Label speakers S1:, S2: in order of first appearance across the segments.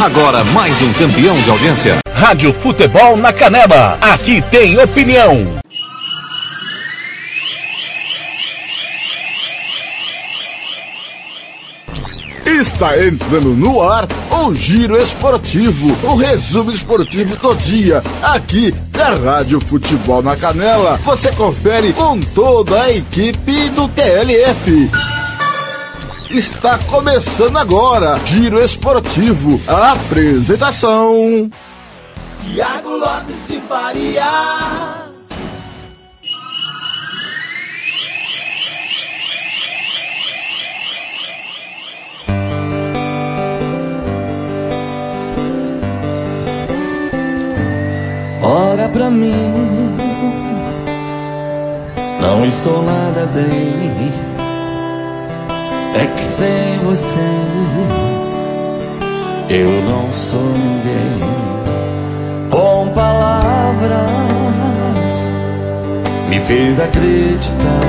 S1: Agora mais um campeão de audiência.
S2: Rádio Futebol na Canela. Aqui tem opinião.
S3: Está entrando no ar o Giro Esportivo, o resumo esportivo do dia, aqui da Rádio Futebol na Canela. Você confere com toda a equipe do TLF. Está começando agora, Giro Esportivo, a apresentação.
S4: Tiago Lopes de Faria. Olha pra mim, não estou nada bem. É que sem você eu não sou ninguém. Com palavras me fez acreditar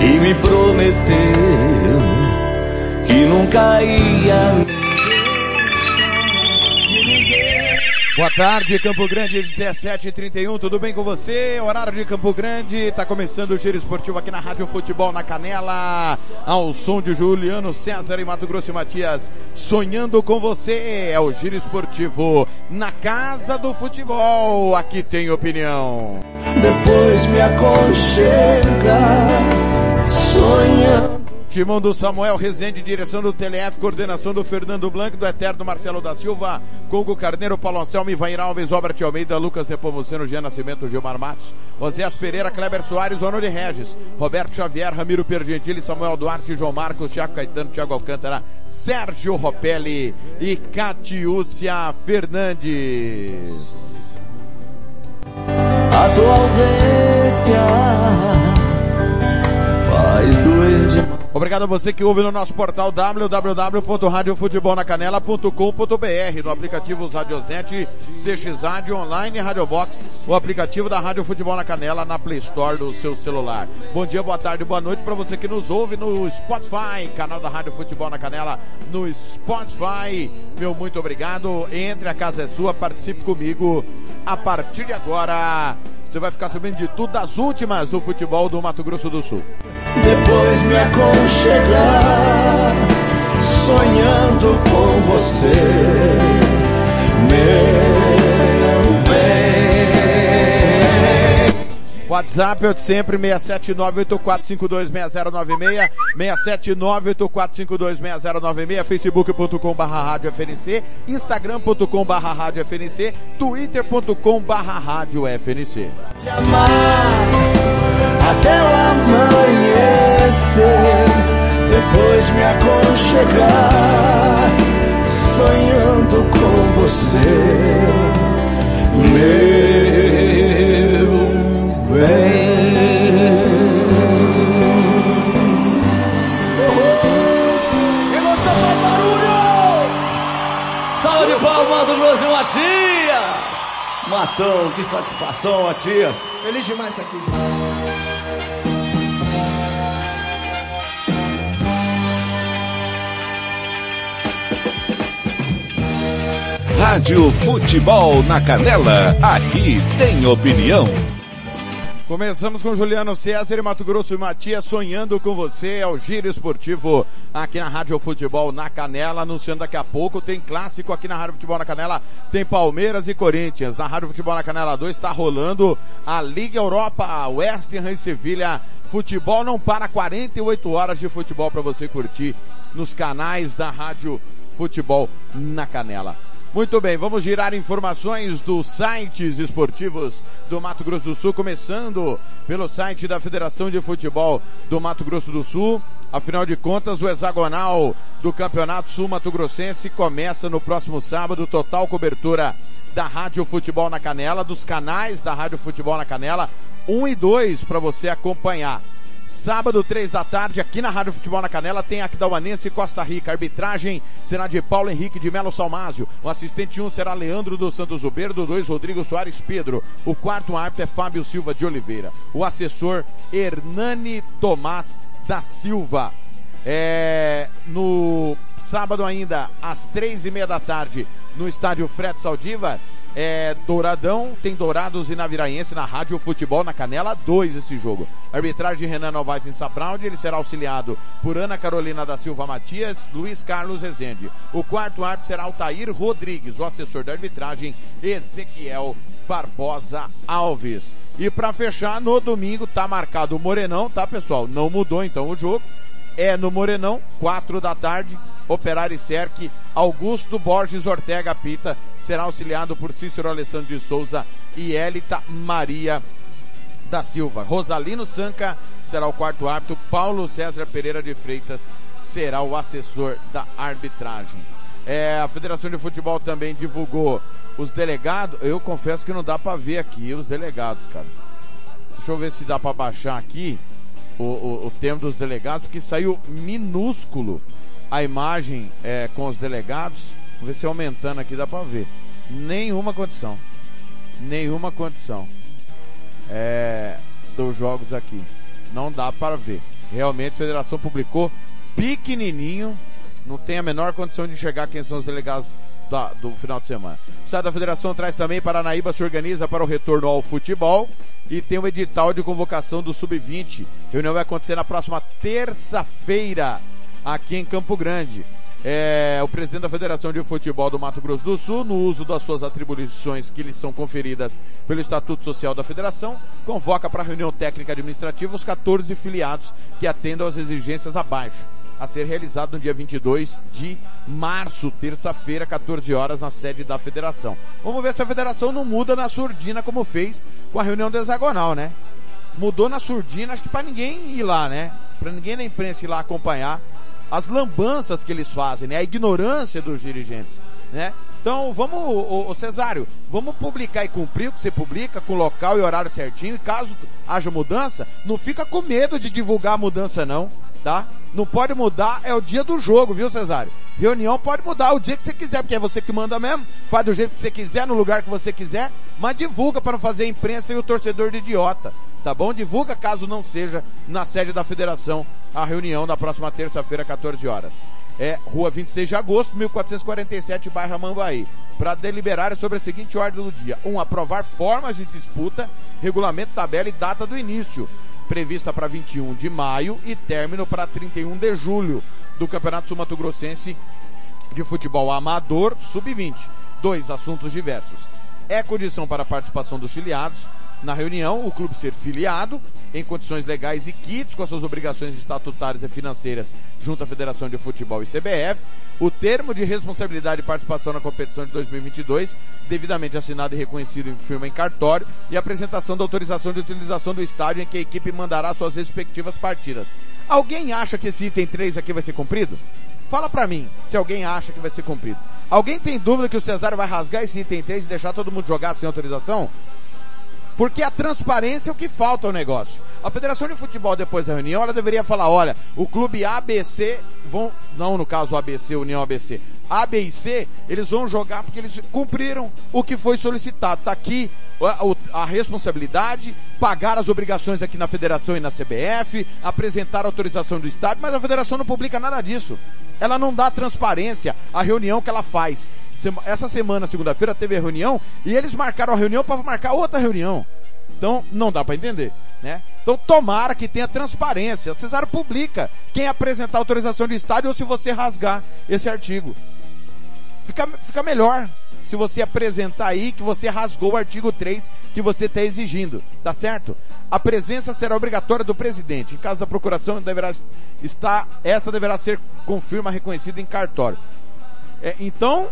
S4: e me prometeu que nunca ia me
S5: Boa tarde, Campo Grande, 17h31, tudo bem com você? Horário de Campo Grande, tá começando o Giro Esportivo aqui na Rádio Futebol na Canela, ao som de Juliano César e Mato Grosso e Matias, sonhando com você, é o Giro Esportivo na Casa do Futebol, aqui tem opinião.
S4: Depois me aconchega, sonhando.
S5: Timão do Samuel Rezende, direção do TLF, coordenação do Fernando Blanco, do Eterno Marcelo da Silva, Congo Carneiro, Paulo Anselmo, Ivair Alves, Obra Almeida, Lucas Nepomuceno, Jean Nascimento, Gilmar Matos, Oséas Pereira, Kleber Soares, Honor Regis, Roberto Xavier, Ramiro Pergentili, Samuel Duarte, João Marcos, Thiago Caetano, Thiago Alcântara, Sérgio Ropelli e Catiúcia Fernandes.
S4: A tua ausência
S5: Obrigado a você que ouve no nosso portal www.radiofutebolnacanela.com.br, no aplicativo Radiosnet, CX Rádio Online e Radio Box, o aplicativo da Rádio Futebol na Canela na Play Store do seu celular. Bom dia, boa tarde, boa noite para você que nos ouve no Spotify, canal da Rádio Futebol na Canela no Spotify. Meu muito obrigado. Entre a casa é sua, participe comigo a partir de agora. Você vai ficar sabendo de tudo das últimas do futebol do Mato Grosso do Sul.
S4: Depois me aconchegar, sonhando com você, meu
S5: WhatsApp é sempre 67984526096, 67984526096, facebook.com barra rádio FNC, instagram.com barra rádio FNC, twitter.com barra rádio FNC.
S4: Te amar até o amanhecer, depois me aconchegar, sonhando com você, meu Quem gostou faz barulho! Salve de palmas do e Matias! Matão, que satisfação, Matias! Feliz demais estar aqui.
S2: Rádio Futebol na Canela. Aqui tem opinião.
S5: Começamos com Juliano César e Mato Grosso e Matias sonhando com você ao Giro Esportivo aqui na Rádio Futebol na Canela, anunciando daqui a pouco tem clássico aqui na Rádio Futebol na Canela, tem Palmeiras e Corinthians. Na Rádio Futebol na Canela 2 está rolando a Liga Europa, West Ham e Sevilha. Futebol não para 48 horas de futebol para você curtir nos canais da Rádio Futebol na Canela. Muito bem, vamos girar informações dos sites esportivos do Mato Grosso do Sul, começando pelo site da Federação de Futebol do Mato Grosso do Sul. Afinal de contas, o hexagonal do Campeonato Sul Mato Grossense começa no próximo sábado, total cobertura da Rádio Futebol na Canela, dos canais da Rádio Futebol na Canela, 1 e 2 para você acompanhar. Sábado, três da tarde, aqui na Rádio Futebol na Canela, tem Aquidauanense e Costa Rica. Arbitragem será de Paulo Henrique de Melo Salmásio. O assistente 1 um será Leandro dos Santos Uberdo, 2 Rodrigo Soares Pedro. O quarto árbitro é Fábio Silva de Oliveira. O assessor Hernani Tomás da Silva. É, no Sábado ainda, às três e meia da tarde, no estádio Fred Saldiva, é Douradão, tem Dourados e Naviraense na Rádio Futebol na Canela 2 esse jogo. Arbitragem Renan Novaes em Sabralde, ele será auxiliado por Ana Carolina da Silva Matias, Luiz Carlos Rezende. O quarto árbitro será Altair Rodrigues, o assessor da arbitragem Ezequiel Barbosa Alves. E para fechar, no domingo tá marcado o Morenão, tá pessoal? Não mudou então o jogo. É no Morenão, quatro da tarde, Operário Cerque, Augusto Borges Ortega Pita, será auxiliado por Cícero Alessandro de Souza e Elita Maria da Silva. Rosalino Sanca será o quarto árbitro, Paulo César Pereira de Freitas será o assessor da arbitragem. É, a Federação de Futebol também divulgou os delegados. Eu confesso que não dá para ver aqui os delegados, cara. Deixa eu ver se dá para baixar aqui o, o, o termo dos delegados, porque saiu minúsculo a imagem é, com os delegados. Vamos ver se aumentando aqui dá para ver. Nenhuma condição. Nenhuma condição. É, dos jogos aqui. Não dá para ver. Realmente a federação publicou pequenininho. Não tem a menor condição de enxergar quem são os delegados da, do final de semana. O site da federação traz também Paranaíba se organiza para o retorno ao futebol e tem o edital de convocação do Sub-20. Reunião vai acontecer na próxima terça-feira aqui em Campo Grande. É, o presidente da Federação de Futebol do Mato Grosso do Sul, no uso das suas atribuições que lhes são conferidas pelo Estatuto Social da Federação, convoca para reunião técnica administrativa os 14 filiados que atendam às exigências abaixo, a ser realizado no dia 22 de março, terça-feira, 14 horas, na sede da Federação. Vamos ver se a Federação não muda na surdina como fez com a reunião hexagonal, né? Mudou na surdina, acho que para ninguém ir lá, né? Para ninguém na imprensa ir lá acompanhar as lambanças que eles fazem, né? A ignorância dos dirigentes, né? Então, vamos, o Cesário, vamos publicar e cumprir o que você publica, com local e horário certinho, e caso haja mudança, não fica com medo de divulgar a mudança não, tá? Não pode mudar, é o dia do jogo, viu Cesário? Reunião pode mudar o dia que você quiser, porque é você que manda mesmo, faz do jeito que você quiser, no lugar que você quiser, mas divulga para não fazer a imprensa e o torcedor de idiota tá bom? Divulga caso não seja na sede da federação a reunião na próxima terça-feira, 14 horas. É Rua 26 de agosto, 1447, bairro Mambaí. Para deliberar sobre a seguinte ordem do dia. 1. Um, aprovar formas de disputa, regulamento, tabela e data do início. Prevista para 21 de maio e término para 31 de julho do Campeonato Sumato Grossense de Futebol Amador Sub-20. Dois assuntos diversos. É condição para a participação dos filiados na reunião, o clube ser filiado em condições legais e quites com as suas obrigações estatutárias e financeiras junto à Federação de Futebol e CBF, o termo de responsabilidade e participação na competição de 2022, devidamente assinado e reconhecido em firma em cartório, e apresentação da autorização de utilização do estádio em que a equipe mandará suas respectivas partidas. Alguém acha que esse item 3 aqui vai ser cumprido? Fala pra mim, se alguém acha que vai ser cumprido. Alguém tem dúvida que o Cesário vai rasgar esse item 3 e deixar todo mundo jogar sem autorização? Porque a transparência é o que falta ao negócio. A Federação de Futebol, depois da reunião, ela deveria falar, olha, o clube ABC vão, não no caso ABC, União ABC, A, B e C, eles vão jogar porque eles cumpriram o que foi solicitado. Tá aqui a, a responsabilidade, pagar as obrigações aqui na Federação e na CBF, apresentar a autorização do Estado, mas a Federação não publica nada disso. Ela não dá transparência à reunião que ela faz essa semana, segunda-feira, teve a reunião e eles marcaram a reunião para marcar outra reunião. Então, não dá para entender, né? Então, tomara que tenha transparência. Cesário publica quem apresentar autorização de estádio ou se você rasgar esse artigo. Fica, fica melhor se você apresentar aí que você rasgou o artigo 3 que você está exigindo, tá certo? A presença será obrigatória do presidente. Em caso da procuração, deverá estar, essa deverá ser confirma reconhecida em cartório. É, então,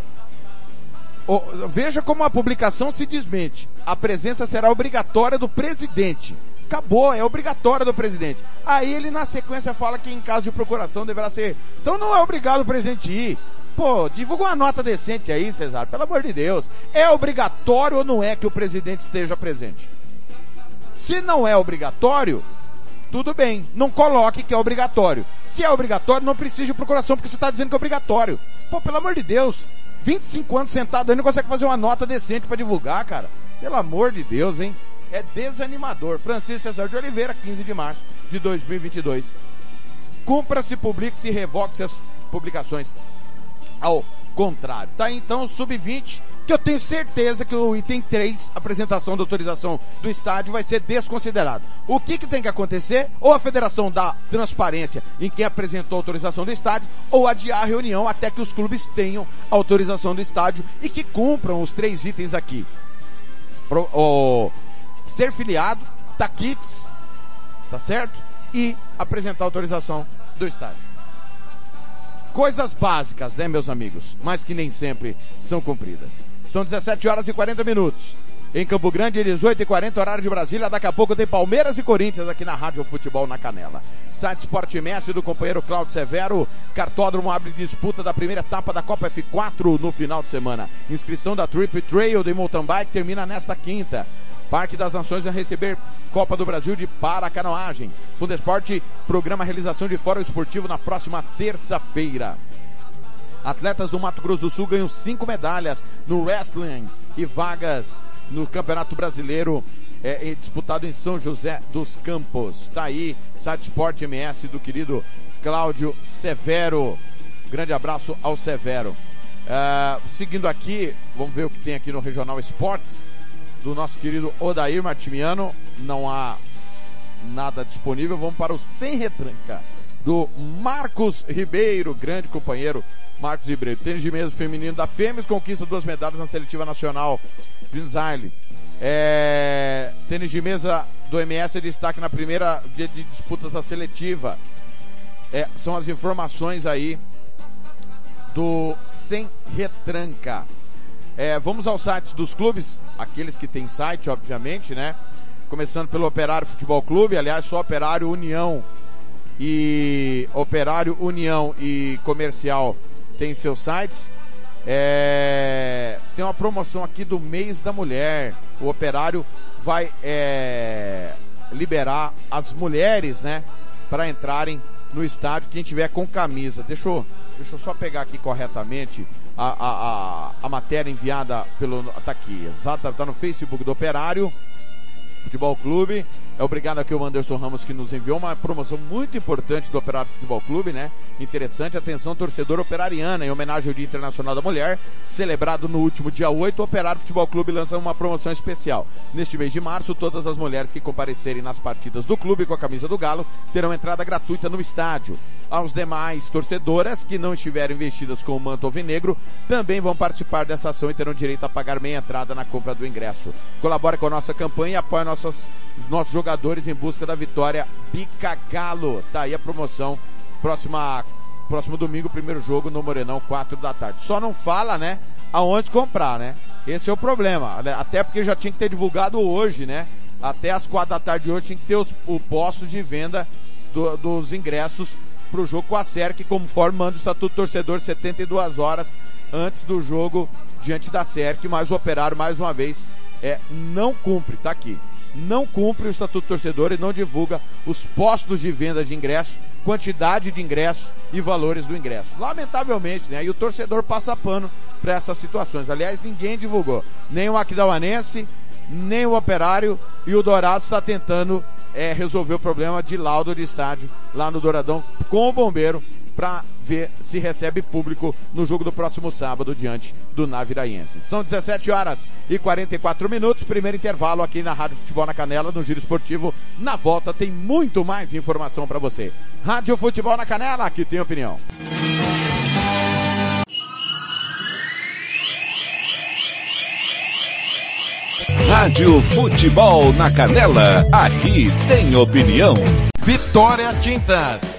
S5: veja como a publicação se desmente. A presença será obrigatória do presidente. Acabou, é obrigatória do presidente. Aí ele na sequência fala que em caso de procuração deverá ser. Então não é obrigado o presidente ir. Pô, divulga uma nota decente aí, Cesar, pelo amor de Deus. É obrigatório ou não é que o presidente esteja presente? Se não é obrigatório, tudo bem, não coloque que é obrigatório. Se é obrigatório, não precisa de procuração, porque você está dizendo que é obrigatório. Pô, pelo amor de Deus, 25 anos sentado aí não consegue fazer uma nota decente para divulgar, cara. Pelo amor de Deus, hein? É desanimador. Francisco César de Oliveira, 15 de março de 2022. Cumpra-se, publique-se e revoque-se as publicações. ao contrário. Tá então sub-20, que eu tenho certeza que o item 3, apresentação da autorização do estádio, vai ser desconsiderado. O que que tem que acontecer? Ou a federação dá transparência em quem apresentou a autorização do estádio, ou adiar a reunião até que os clubes tenham autorização do estádio e que cumpram os três itens aqui. Pro, ser filiado, taquits, tá certo? E apresentar a autorização do estádio. Coisas básicas, né, meus amigos? Mas que nem sempre são cumpridas. São 17 horas e 40 minutos. Em Campo Grande, 18 e 40 horário de Brasília. Daqui a pouco tem Palmeiras e Corinthians aqui na Rádio Futebol na Canela. Site Sport Mestre do companheiro Claudio Severo. Cartódromo abre disputa da primeira etapa da Copa F4 no final de semana. Inscrição da Trip Trail de Mountain Bike termina nesta quinta. Parque das Nações vai receber Copa do Brasil de Paracanoagem. Fundesporte programa realização de fórum esportivo na próxima terça-feira. Atletas do Mato Grosso do Sul ganham cinco medalhas no wrestling e vagas no Campeonato Brasileiro é, disputado em São José dos Campos. Está aí, Site Sport MS do querido Cláudio Severo. Grande abraço ao Severo. Uh, seguindo aqui, vamos ver o que tem aqui no Regional Esportes do nosso querido Odair Martimiano. Não há nada disponível. Vamos para o Sem Retranca do Marcos Ribeiro, grande companheiro Marcos Ribeiro. Tênis de mesa feminino da Fêmeas conquista duas medalhas na seletiva nacional. Vinzaile. É, tênis de mesa do MS é destaque na primeira dia de disputas da seletiva. É, são as informações aí do Sem Retranca. É, vamos aos sites dos clubes, aqueles que têm site, obviamente, né? Começando pelo Operário Futebol Clube, aliás, só Operário União e Operário União e Comercial tem seus sites. É, tem uma promoção aqui do mês da mulher. O Operário vai é, liberar as mulheres, né, para entrarem no estádio. Quem tiver com camisa, deixa eu, deixa eu só pegar aqui corretamente a, a, a, a matéria enviada pelo. Tá aqui, exata, tá no Facebook do Operário Futebol Clube. É obrigado aqui ao Anderson Ramos que nos enviou uma promoção muito importante do Operário Futebol Clube, né? Interessante, atenção torcedor operariana, em homenagem ao Dia Internacional da Mulher, celebrado no último dia 8, o Operário Futebol Clube lança uma promoção especial. Neste mês de março, todas as mulheres que comparecerem nas partidas do clube com a camisa do Galo terão entrada gratuita no estádio. Aos demais torcedoras que não estiverem vestidas com o manto alvinegro também vão participar dessa ação e terão direito a pagar meia entrada na compra do ingresso. Colabore com a nossa campanha e apoie nossas, nossos jogadores em busca da vitória Pica Galo. Tá aí a promoção. Próxima, próximo domingo, primeiro jogo no Morenão, quatro da tarde. Só não fala, né, aonde comprar, né? Esse é o problema. Até porque já tinha que ter divulgado hoje, né? Até as quatro da tarde de hoje tinha que ter os, o postos de venda do, dos ingressos para o jogo com a SERC, conforme manda o Estatuto Torcedor, 72 horas antes do jogo diante da SERC, mas o operário, mais uma vez, é, não cumpre, tá aqui. Não cumpre o Estatuto Torcedor e não divulga os postos de venda de ingresso, quantidade de ingresso e valores do ingresso. Lamentavelmente, né? E o torcedor passa pano para essas situações. Aliás, ninguém divulgou. Nem o Aquidauanense, nem o Operário e o Dourado está tentando é, resolver o problema de laudo de estádio lá no Douradão com o bombeiro para ver se recebe público no jogo do próximo sábado diante do Naviraense. São 17 horas e 44 minutos, primeiro intervalo aqui na Rádio Futebol na Canela, no Giro Esportivo. Na volta tem muito mais informação para você. Rádio Futebol na Canela, aqui tem opinião.
S2: Rádio Futebol na Canela, aqui tem opinião.
S5: Vitória Tintas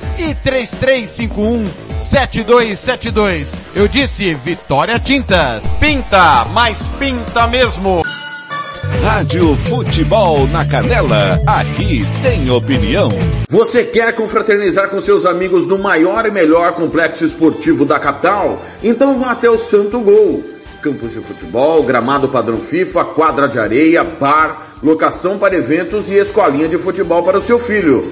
S5: e 3351 7272. Eu disse Vitória Tintas. Pinta, mas pinta mesmo.
S2: Rádio Futebol na Canela, aqui tem opinião.
S6: Você quer confraternizar com seus amigos no maior e melhor complexo esportivo da capital? Então vá até o Santo Gol campos de futebol, gramado padrão FIFA, quadra de areia, bar, locação para eventos e escolinha de futebol para o seu filho.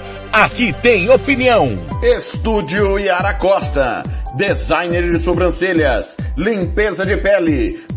S2: Aqui tem opinião.
S6: Estúdio Yara Costa. Designer de sobrancelhas. Limpeza de pele.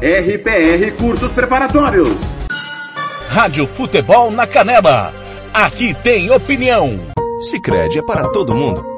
S6: RPR Cursos Preparatórios.
S2: Rádio Futebol na Canela. Aqui tem opinião.
S7: Sicredi é para todo mundo.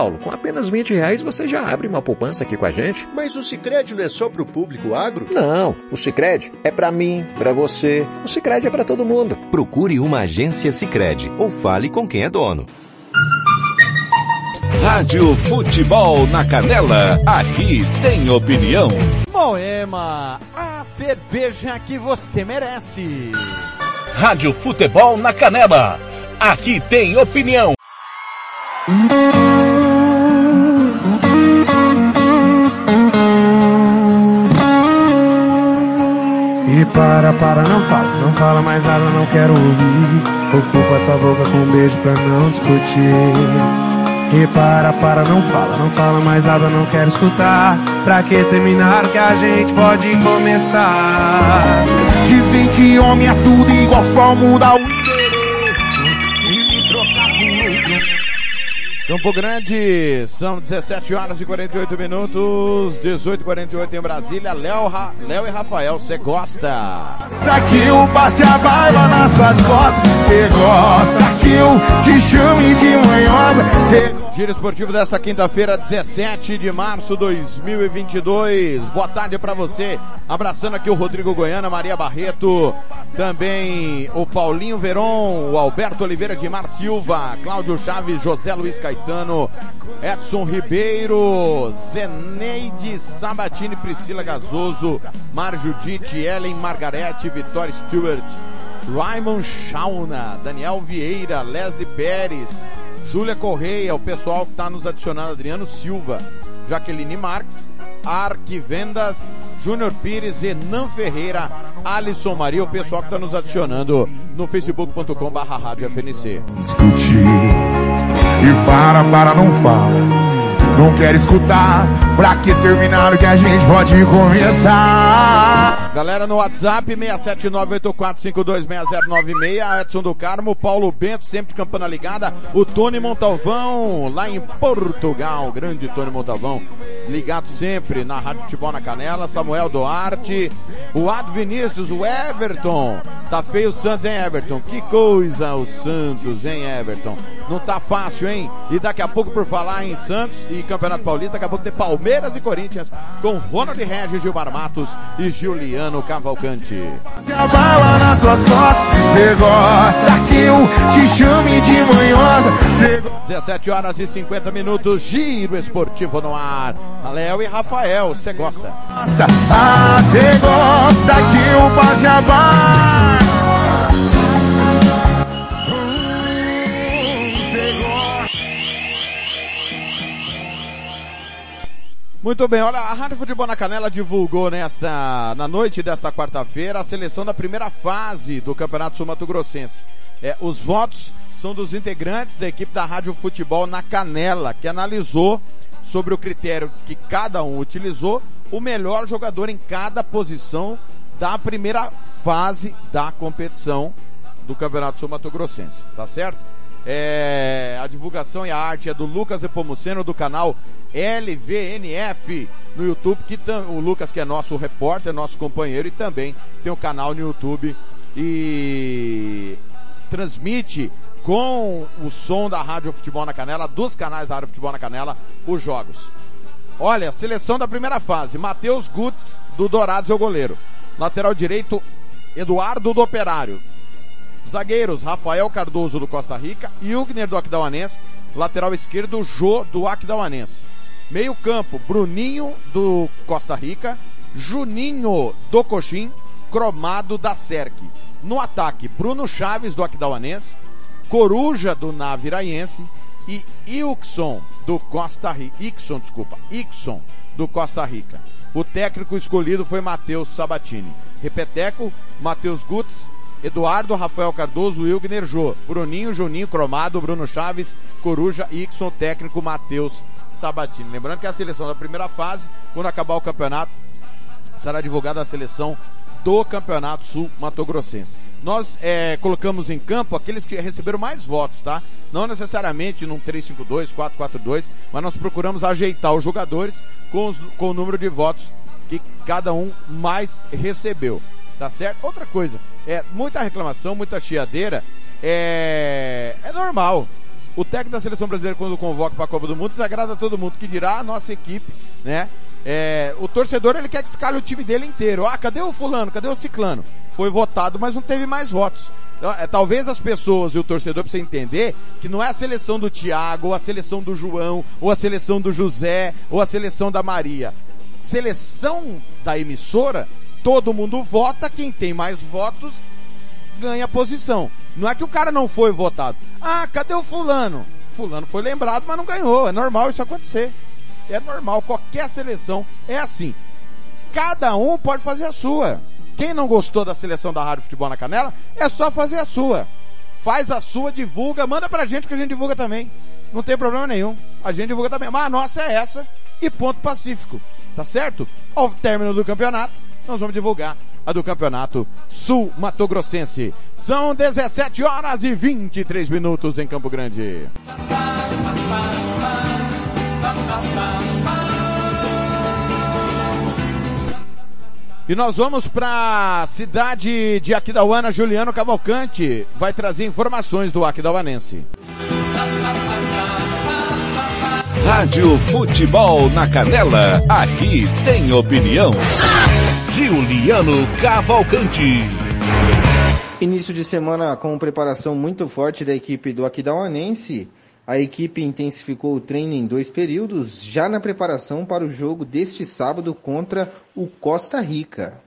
S7: Com apenas 20 reais você já abre uma poupança aqui com a gente.
S8: Mas o Sicredi não é só para o público agro?
S7: Não, o Sicredi é para mim, para você. O Sicredi é para todo mundo.
S1: Procure uma agência Sicredi ou fale com quem é dono.
S2: Rádio Futebol na Canela. Aqui tem opinião.
S5: Moema, a cerveja que você merece.
S2: Rádio Futebol na Canela. Aqui tem opinião.
S9: Para, para, não fala, não fala mais nada, não quero ouvir. Ocupa tua boca com um beijo pra não discutir. E para, para, não fala, não fala mais nada, não quero escutar. Pra que terminar que a gente pode começar? Dizem que homem é tudo igual, só muda o
S5: Campo Grande, são 17 horas e 48 minutos, 18 e 48 em Brasília. Léo, Ra... Léo e Rafael, você gosta?
S9: que eu passe a nas suas costas, você gosta que eu te chame de manhosa, cê...
S5: Giro esportivo dessa quinta-feira, 17 de março 2022. Boa tarde para você. Abraçando aqui o Rodrigo Goiana, Maria Barreto, também o Paulinho Veron, o Alberto Oliveira de Mar Silva, Cláudio Chaves, José Luiz Caetano, Edson Ribeiro, Zeneide Sabatini, Priscila Gazoso, Mar Judite, Ellen Margarete, Vitória Stewart, Raymond Shauna, Daniel Vieira, Leslie Pérez, Júlia Correia, o pessoal que está nos adicionando, Adriano Silva, Jaqueline Marques, Arquivendas, Júnior Pires, Enan Ferreira, Alisson Maria, o pessoal que está nos adicionando no facebook.com barra rádio FNC.
S9: E para, para, não fala. Não escutar. Pra que terminar o que a gente pode começar?
S5: Galera no WhatsApp, 67984526096, Edson do Carmo, Paulo Bento, sempre de campana ligada, o Tony Montalvão, lá em Portugal, grande Tony Montalvão, ligado sempre na Rádio Futebol na Canela, Samuel Duarte, o Ad Vinícius, o Everton, Tá feio o Santos, hein, Everton? Que coisa o Santos, hein, Everton? Não tá fácil, hein? E daqui a pouco, por falar em Santos e Campeonato Paulista, daqui a pouco tem Palmeiras e Corinthians com Ronald Regis, Gilmar Matos e Juliano Cavalcante.
S9: Se abala nas suas costas, cê gosta que eu te chame de manhosa. Cê...
S5: 17 horas e 50 minutos, giro esportivo no ar. Léo e Rafael, você gosta?
S9: Ah, cê gosta que eu passe a barra.
S5: Muito bem, olha, a Rádio Futebol na Canela divulgou nesta, na noite desta quarta-feira a seleção da primeira fase do Campeonato Sul Mato Grossense. É, os votos são dos integrantes da equipe da Rádio Futebol na Canela, que analisou sobre o critério que cada um utilizou, o melhor jogador em cada posição da primeira fase da competição do Campeonato Sul Mato Grossense, tá certo? É, a divulgação e a arte é do Lucas Epomuceno do canal LVNF no YouTube, que o Lucas que é nosso repórter, nosso companheiro e também tem o um canal no YouTube e transmite com o som da Rádio Futebol na Canela, dos canais da Rádio Futebol na Canela, os jogos. Olha, seleção da primeira fase, Matheus Gutz do Dourados é o goleiro. Lateral direito, Eduardo do Operário. Zagueiros, Rafael Cardoso do Costa Rica, Hugner do Aquidauanense, lateral esquerdo, Jô do Aquidauanense. Meio campo, Bruninho do Costa Rica, Juninho do Coxim, Cromado da Serc. No ataque, Bruno Chaves do Aquidauanense, Coruja do Naviraense e Ilkson do Costa Rica. Desculpa, Ixon do Costa Rica. O técnico escolhido foi Matheus Sabatini. Repeteco, Matheus Gutz, Eduardo, Rafael Cardoso, Wilgner Jô, Bruninho, Juninho, Cromado, Bruno Chaves, Coruja, Ixon, técnico Matheus Sabatini. Lembrando que a seleção da primeira fase, quando acabar o campeonato, será divulgada a seleção do Campeonato Sul Mato Grossense. Nós é, colocamos em campo aqueles que receberam mais votos, tá? Não necessariamente num 352, 442, mas nós procuramos ajeitar os jogadores com, os, com o número de votos que cada um mais recebeu. Tá certo? Outra coisa, é muita reclamação, muita chiadeira, é, é normal. O técnico da seleção brasileira quando convoca para a Copa do Mundo desagrada todo mundo, que dirá a nossa equipe, né? É, o torcedor ele quer que escale o time dele inteiro. Ah, cadê o fulano? Cadê o ciclano? Foi votado, mas não teve mais votos. Então, é, talvez as pessoas e o torcedor precisa entender que não é a seleção do Tiago, ou a seleção do João, ou a seleção do José, ou a seleção da Maria. Seleção da emissora todo mundo vota, quem tem mais votos ganha posição. Não é que o cara não foi votado. Ah, cadê o fulano? Fulano foi lembrado, mas não ganhou. É normal isso acontecer. É normal, qualquer seleção é assim. Cada um pode fazer a sua. Quem não gostou da seleção da Rádio Futebol na Canela, é só fazer a sua. Faz a sua, divulga, manda pra gente que a gente divulga também. Não tem problema nenhum. A gente divulga também. Mas a nossa é essa e ponto pacífico. Tá certo? Ao término do campeonato, nós vamos divulgar a do Campeonato Sul Mato Grossense. São 17 horas e 23 minutos em Campo Grande. E nós vamos para a cidade de Aquidauana, Juliano Cavalcante vai trazer informações do Aquidauanense.
S2: Rádio Futebol na Canela, aqui tem opinião. Juliano Cavalcante.
S10: Início de semana com preparação muito forte da equipe do Aquidauanense. A equipe intensificou o treino em dois períodos, já na preparação para o jogo deste sábado contra o Costa Rica.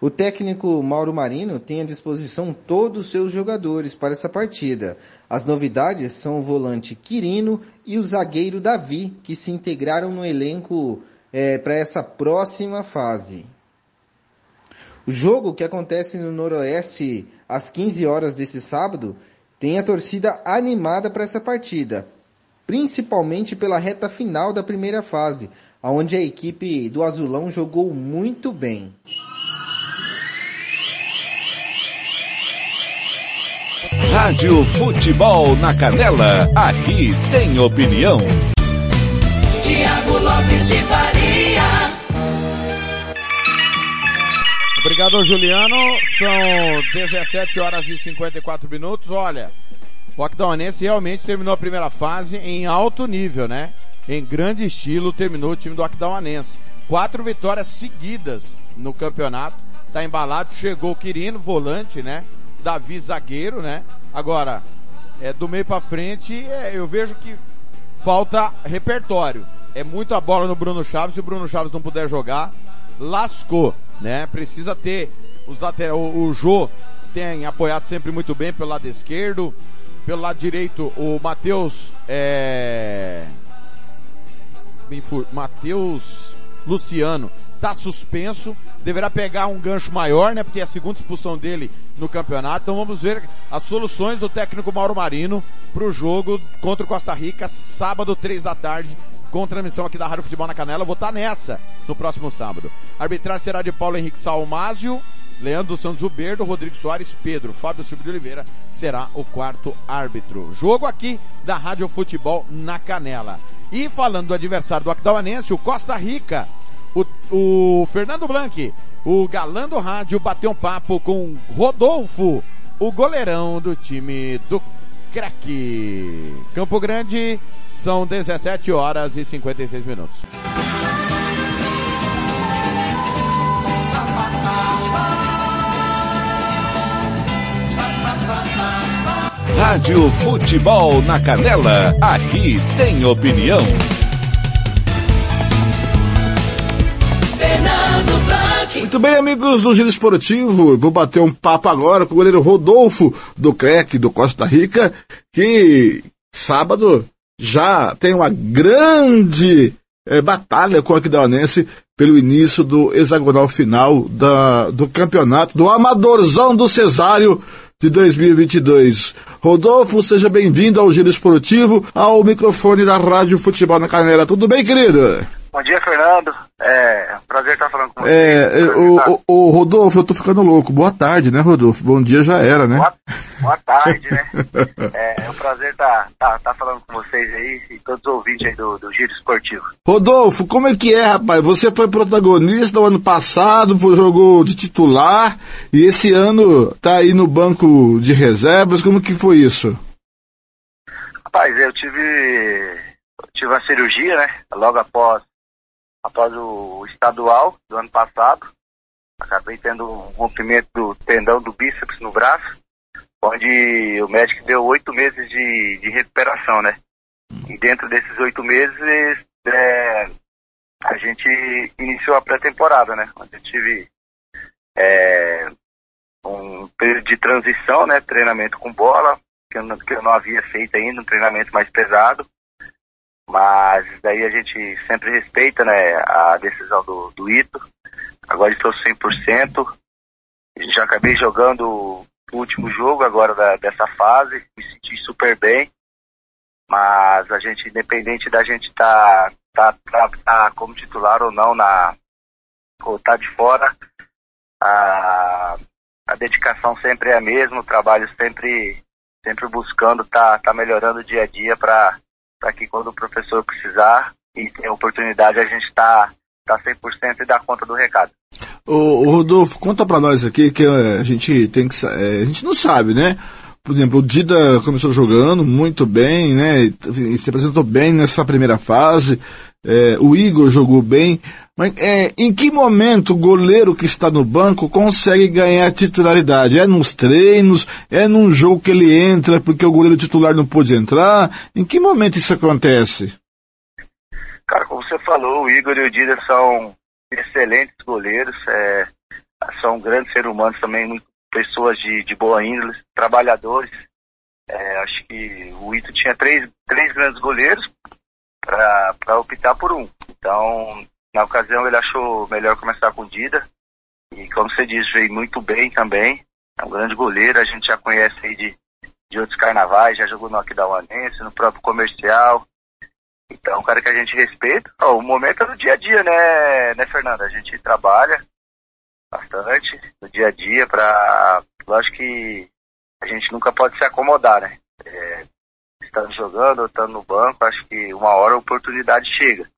S10: O técnico Mauro Marino tem à disposição todos os seus jogadores para essa partida. As novidades são o volante Quirino e o zagueiro Davi, que se integraram no elenco é, para essa próxima fase. O jogo que acontece no Noroeste às 15 horas desse sábado tem a torcida animada para essa partida, principalmente pela reta final da primeira fase, onde a equipe do Azulão jogou muito bem.
S2: Rádio Futebol na Canela, aqui tem opinião.
S11: Tiago Lopes de Faria.
S5: Obrigado, Juliano. São 17 horas e 54 minutos. Olha, o Aquidauanense realmente terminou a primeira fase em alto nível, né? Em grande estilo terminou o time do Aquidauanense. Quatro vitórias seguidas no campeonato. Tá embalado, chegou o Quirino, volante, né? Davi zagueiro, né? Agora, é, do meio para frente, é, eu vejo que falta repertório. É muita bola no Bruno Chaves, se o Bruno Chaves não puder jogar, lascou, né? Precisa ter os laterais, o, Jô tem apoiado sempre muito bem pelo lado esquerdo, pelo lado direito o Matheus, é... Matheus Luciano tá suspenso, deverá pegar um gancho maior, né? Porque é a segunda expulsão dele no campeonato. Então vamos ver as soluções do técnico Mauro Marino para o jogo contra o Costa Rica, sábado, três da tarde, com transmissão aqui da Rádio Futebol na Canela. vou estar tá nessa no próximo sábado. A arbitragem será de Paulo Henrique Salmásio, Leandro Santos Uberdo, Rodrigo Soares, Pedro, Fábio Silva de Oliveira será o quarto árbitro. Jogo aqui da Rádio Futebol na Canela. E falando do adversário do Acdauanense, o Costa Rica, o, o Fernando Blanc, o galã do rádio, bateu um papo com Rodolfo, o goleirão do time do craque. Campo Grande, são 17 horas e 56 minutos.
S2: Rádio Futebol na Canela, aqui tem opinião.
S3: Muito bem, amigos do Giro Esportivo, vou bater um papo agora com o goleiro Rodolfo do CREC do Costa Rica, que sábado já tem uma grande é, batalha com o Aquidauanense pelo início do hexagonal final da, do campeonato do Amadorzão do Cesário de 2022. Rodolfo, seja bem-vindo ao Giro Esportivo, ao microfone da Rádio Futebol na Canela. Tudo bem, querido?
S11: Bom dia, Fernando. É um prazer estar falando com você.
S3: É, o, o, o, Rodolfo, eu tô ficando louco. Boa tarde, né, Rodolfo? Bom dia já era, né?
S11: Boa, boa tarde, né? é, é, um prazer estar tá, tá, falando com vocês aí e todos os ouvintes aí do, do Giro Esportivo.
S3: Rodolfo, como é que é, rapaz? Você foi protagonista no ano passado, jogou de titular e esse ano tá aí no banco de reservas. Como que foi isso?
S11: Rapaz, eu tive, tive uma cirurgia, né? Logo após após o estadual do ano passado. Acabei tendo um rompimento do tendão do bíceps no braço, onde o médico deu oito meses de, de recuperação, né? E dentro desses oito meses, é, a gente iniciou a pré-temporada, né? Onde eu tive é, um período de transição, né? Treinamento com bola, que eu, que eu não havia feito ainda, um treinamento mais pesado. Mas daí a gente sempre respeita né, a decisão do, do Ito. Agora estou 100%. Já acabei jogando o último jogo agora da, dessa fase. Me senti super bem. Mas a gente, independente da gente estar tá, tá, tá, tá, como titular ou não na ou tá de fora, a, a dedicação sempre é a mesma, o trabalho sempre sempre buscando tá, tá melhorando dia a dia para para que quando o professor precisar e tem oportunidade, a gente está tá 100% tá e dá conta do recado.
S3: Ô, Rodolfo, conta para nós aqui que a gente tem que é, a gente não sabe, né? Por exemplo, o Dida começou jogando muito bem, né? E se apresentou bem nessa primeira fase. É, o Igor jogou bem. Mas é, em que momento o goleiro que está no banco consegue ganhar titularidade? É nos treinos? É num jogo que ele entra porque o goleiro titular não pôde entrar? Em que momento isso acontece?
S11: Cara, como você falou, o Igor e o Dida são excelentes goleiros, é, são grandes seres humanos também, pessoas de, de boa índole, trabalhadores. É, acho que o Ito tinha três, três grandes goleiros para optar por um. Então, na ocasião ele achou melhor começar com Dida. E como você disse, veio muito bem também. É um grande goleiro, a gente já conhece aí de, de outros carnavais, já jogou no Aquidauanense, no próprio comercial. Então, é um cara que a gente respeita. Oh, o momento é no dia a dia, né, né, Fernanda? A gente trabalha bastante no dia a dia para. Lógico que a gente nunca pode se acomodar, né? É, estando jogando ou estando no banco, acho que uma hora a oportunidade chega.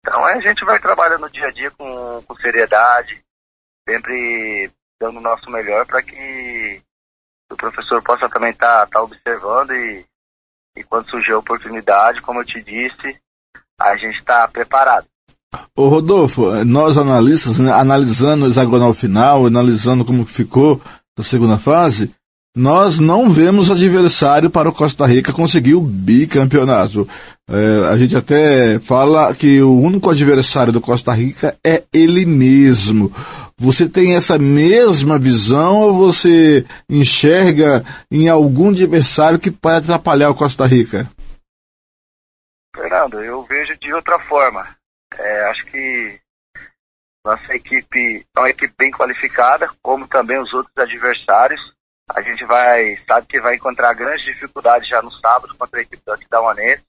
S11: Então a gente vai trabalhando dia a dia com, com seriedade, sempre dando o nosso melhor para que o professor possa também estar tá, tá observando e, e quando surgir a oportunidade, como eu te disse, a gente está preparado.
S3: Ô Rodolfo, nós analistas, né, analisando o hexagonal final, analisando como ficou a segunda fase, nós não vemos adversário para o Costa Rica conseguir o bicampeonato. É, a gente até fala que o único adversário do Costa Rica é ele mesmo. Você tem essa mesma visão ou você enxerga em algum adversário que pode atrapalhar o Costa Rica?
S11: Fernando, eu vejo de outra forma. É, acho que nossa equipe é uma equipe bem qualificada, como também os outros adversários. A gente vai, sabe que vai encontrar grandes dificuldades já no sábado contra a equipe da Uanense,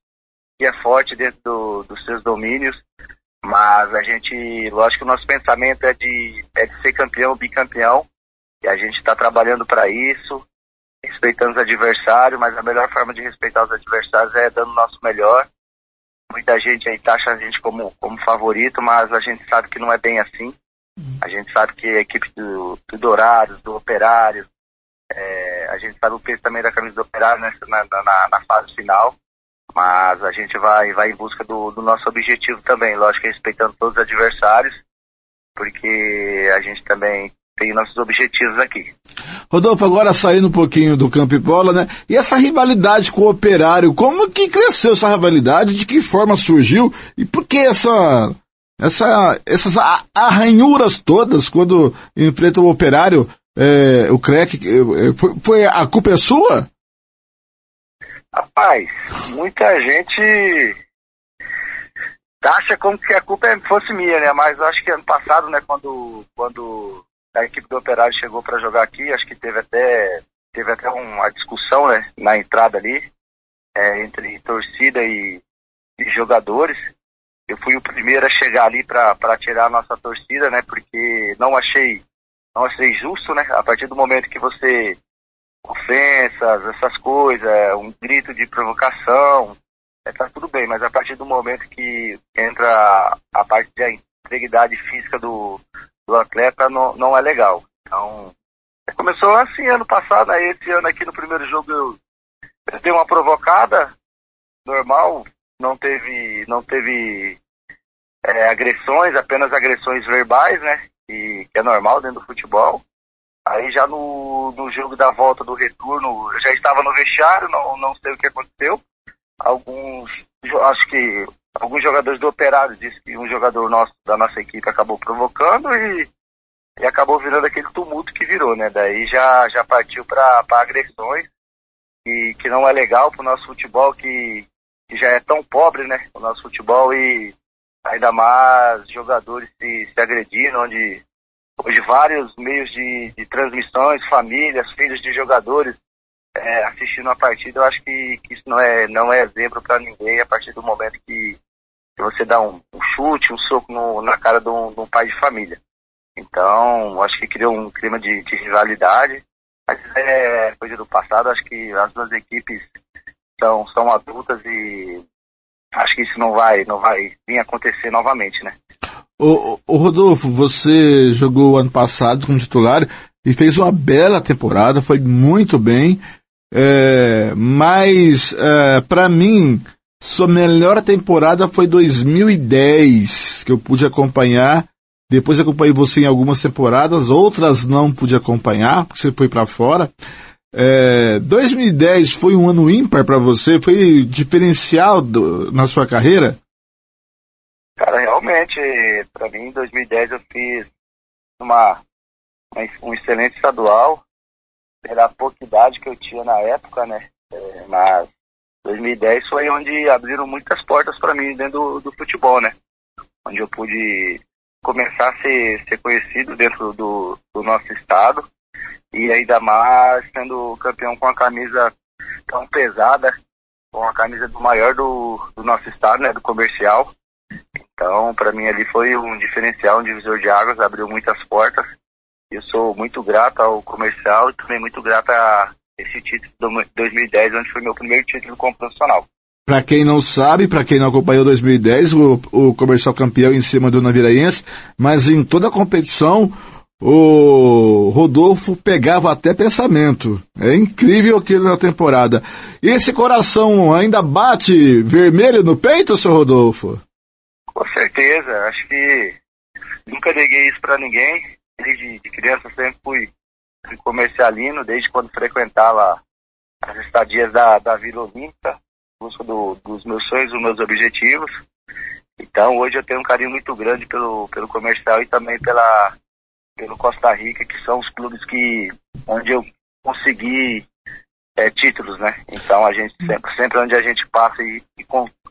S11: que é forte dentro do, dos seus domínios. Mas a gente, lógico que o nosso pensamento é de, é de ser campeão, bicampeão, e a gente está trabalhando para isso, respeitando os adversários, mas a melhor forma de respeitar os adversários é dando o nosso melhor Muita gente aí taxa a gente como, como favorito, mas a gente sabe que não é bem assim. A gente sabe que a equipe do, do Dourados, do Operário, é, a gente sabe o peso também da camisa do Operário nessa, na, na, na, fase final, mas a gente vai, vai em busca do, do nosso objetivo também, lógico, respeitando todos os adversários, porque a gente também tem nossos objetivos aqui.
S3: Rodolfo, agora saindo um pouquinho do campo e bola, né? E essa rivalidade com o operário, como que cresceu essa rivalidade? De que forma surgiu? E por que essa, essa, essas arranhuras todas quando enfrenta o operário, é, o CREC, é, foi, foi, a culpa é sua?
S11: Rapaz, muita gente acha como se a culpa fosse minha, né? Mas acho que ano passado, né, quando, quando a equipe do Operário chegou para jogar aqui, acho que teve até teve até uma discussão né, na entrada ali é, entre torcida e, e, jogadores. Eu fui o primeiro a chegar ali para tirar a nossa torcida, né? Porque não achei não achei justo, né? A partir do momento que você ofensas, essas coisas, um grito de provocação, é, tá tudo bem, mas a partir do momento que entra a parte da integridade física do, do atleta não, não é legal. Então, começou assim ano passado, aí esse ano aqui no primeiro jogo eu, eu dei uma provocada, normal, não teve, não teve é, agressões, apenas agressões verbais, né? Que, que, é normal dentro do futebol. Aí já no, no jogo da volta do retorno, eu já estava no vestiário, não, não sei o que aconteceu. Alguns, acho que alguns jogadores do Operário disse que um jogador nosso da nossa equipe acabou provocando e, e acabou virando aquele tumulto que virou, né? Daí já, já partiu para agressões e que não é legal para o nosso futebol que, que já é tão pobre, né? O nosso futebol e ainda mais jogadores se, se agredindo, onde hoje vários meios de, de transmissões, famílias, filhos de jogadores é, assistindo a partida, eu acho que, que, isso não é, não é exemplo para ninguém a partir do momento que, que você dá um, um, chute, um soco no, na cara de um, de um, pai de família. Então, acho que criou um clima de, de rivalidade, mas é coisa do passado, acho que as duas equipes são, são adultas e acho que isso não vai, não vai vir acontecer novamente, né?
S3: O, o Rodolfo, você jogou ano passado como titular e fez uma bela temporada, foi muito bem. É, mas, é, para mim, sua melhor temporada foi 2010, que eu pude acompanhar. Depois acompanhei você em algumas temporadas, outras não pude acompanhar, porque você foi para fora. É, 2010 foi um ano ímpar para você? Foi diferencial do, na sua carreira?
S11: Cara, realmente, para mim, em 2010 eu fiz uma, um excelente estadual pela pouca idade que eu tinha na época, né? É, mas 2010 foi onde abriram muitas portas para mim dentro do, do, futebol, né? Onde eu pude começar a ser, ser conhecido dentro do, do nosso estado e ainda mais sendo campeão com a camisa tão pesada, com a camisa do maior do, do nosso estado, né? Do comercial. Então, para mim ali foi um diferencial, um divisor de águas, abriu muitas portas eu sou muito grato ao comercial e também muito grato a esse título de 2010, onde foi meu primeiro título como profissional.
S3: Para quem não sabe, para quem não acompanhou 2010, o, o comercial campeão em cima do Naviraense, mas em toda a competição, o Rodolfo pegava até pensamento. É incrível aquilo na temporada. E esse coração ainda bate vermelho no peito, seu Rodolfo?
S11: Com certeza. Acho que nunca neguei isso para ninguém. Desde de criança sempre fui, comercialino, desde quando frequentava as estadias da, da Vila Olímpica, busca do, dos meus sonhos, dos meus objetivos. Então hoje eu tenho um carinho muito grande pelo, pelo comercial e também pela, pelo Costa Rica, que são os clubes que onde eu consegui é, títulos, né? Então a gente sempre, sempre onde a gente passa e, e,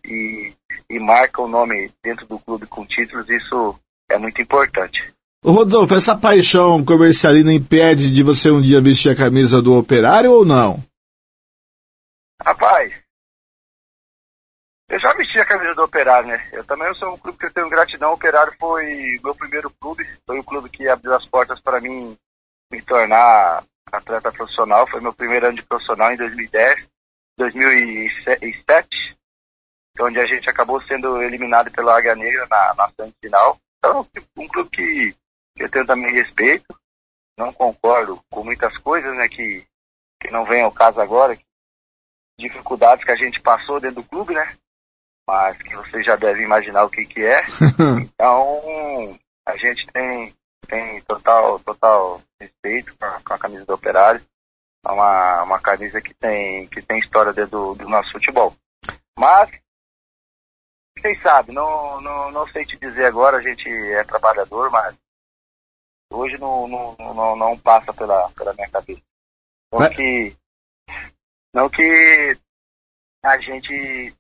S11: e, e marca o nome dentro do clube com títulos, isso é muito importante.
S3: Rodolfo, essa paixão comercialina impede de você um dia vestir a camisa do operário ou não?
S11: Eu já vesti a camisa do Operário, né? Eu também sou um clube que eu tenho gratidão. O Operário foi meu primeiro clube, foi o clube que abriu as portas para mim me tornar atleta profissional. Foi meu primeiro ano de profissional em 2010, 2007, onde a gente acabou sendo eliminado pela Águia Negra na, na semifinal. Então, um clube que, que eu tenho também respeito. Não concordo com muitas coisas, né, que, que não vem ao caso agora, dificuldades que a gente passou dentro do clube, né? Mas que você já deve imaginar o que que é. então, a gente tem, tem total, total respeito com a, com a camisa do Operário. É uma, uma camisa que tem, que tem história dentro do, do nosso futebol. Mas, quem sabe, não, não, não sei te dizer agora, a gente é trabalhador, mas hoje não, não, não, não passa pela, pela minha cabeça. Não que, não que a gente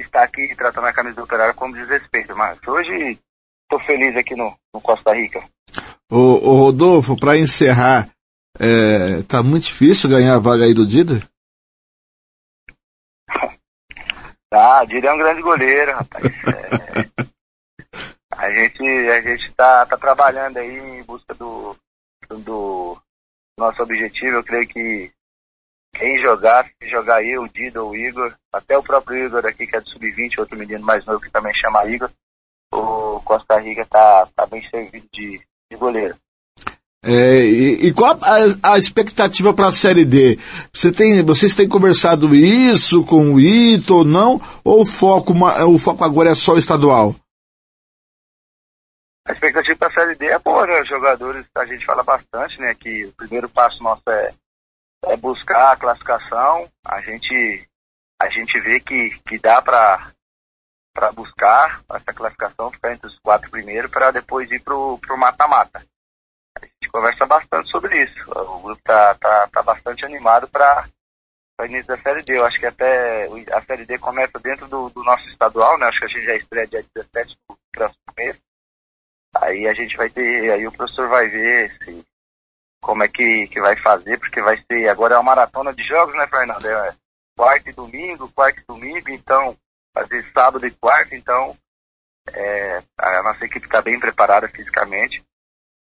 S11: estar aqui tratando a camisa do operário como desrespeito, mas hoje estou feliz aqui no, no, Costa Rica.
S3: O, o Rodolfo, para encerrar, é, tá muito difícil ganhar a vaga aí do Dida?
S11: ah, Dida é um grande goleiro, rapaz. É, a gente a gente tá, tá trabalhando aí em busca do, do nosso objetivo. Eu creio que quem jogar, se jogar eu, o Dido ou o Igor, até o próprio Igor aqui, que é do Sub-20, outro menino mais novo que também chama Igor, o Costa Rica tá, tá bem servido de, de goleiro.
S3: É, e, e, qual a, a expectativa para a Série D? Você tem, vocês têm conversado isso com o Ito ou não? Ou o foco, o foco agora é só o estadual?
S11: A expectativa para a Série D é boa, né? Os jogadores, a gente fala bastante, né? Que o primeiro passo nosso é é buscar a classificação. A gente, a gente vê que, que dá para para buscar essa classificação, ficar entre os quatro primeiros, para depois ir para o mata-mata. A gente conversa bastante sobre isso. O grupo está tá, tá bastante animado para o início da Série D. Eu acho que até a Série D começa dentro do, do nosso estadual, né? Acho que a gente já estreia dia 17 do próximo mês. Aí a gente vai ter, aí o professor vai ver se, como é que, que vai fazer, porque vai ser, agora é uma maratona de jogos, né, Fernando? É quarta e domingo, quarta e domingo, então, fazer sábado e quarta, então, é, a nossa equipe está bem preparada fisicamente.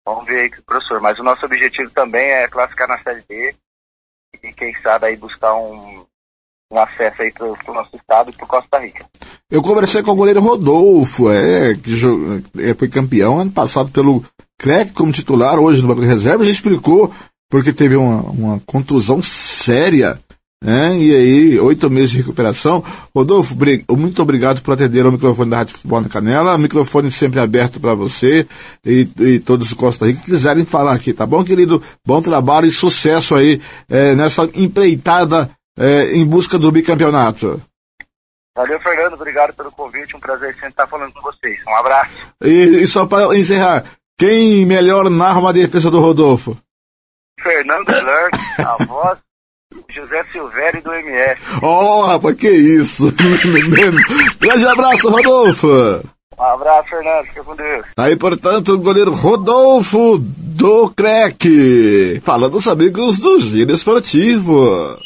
S11: Vamos ver aí professor. Mas o nosso objetivo também é classificar na Série D e quem sabe aí buscar um, um acesso aí para o nosso estado e para Costa Rica.
S3: Eu conversei com o goleiro Rodolfo, é, que é, foi campeão ano passado pelo Crack como titular, hoje no banco de reserva, já explicou porque teve uma, uma contusão séria, né? E aí, oito meses de recuperação. Rodolfo, muito obrigado por atender o microfone da Rádio Futebol na Canela. O microfone sempre aberto para você e, e, todos os Costa Rica que quiserem falar aqui, tá bom, querido? Bom trabalho e sucesso aí é, nessa empreitada é, em busca do bicampeonato.
S11: Valeu, Fernando. Obrigado pelo convite. Um prazer sempre estar falando com vocês. Um abraço.
S3: E, e só para encerrar, quem melhor narra uma defesa do Rodolfo?
S11: Fernando Blanc, a voz José Silvério do MS.
S3: Oh, rapaz, que isso! Grande abraço, Rodolfo!
S11: Um abraço, Fernando. Fica com Deus.
S3: Aí, portanto, o goleiro Rodolfo do CREC. Falando dos amigos do Giro Esportivo.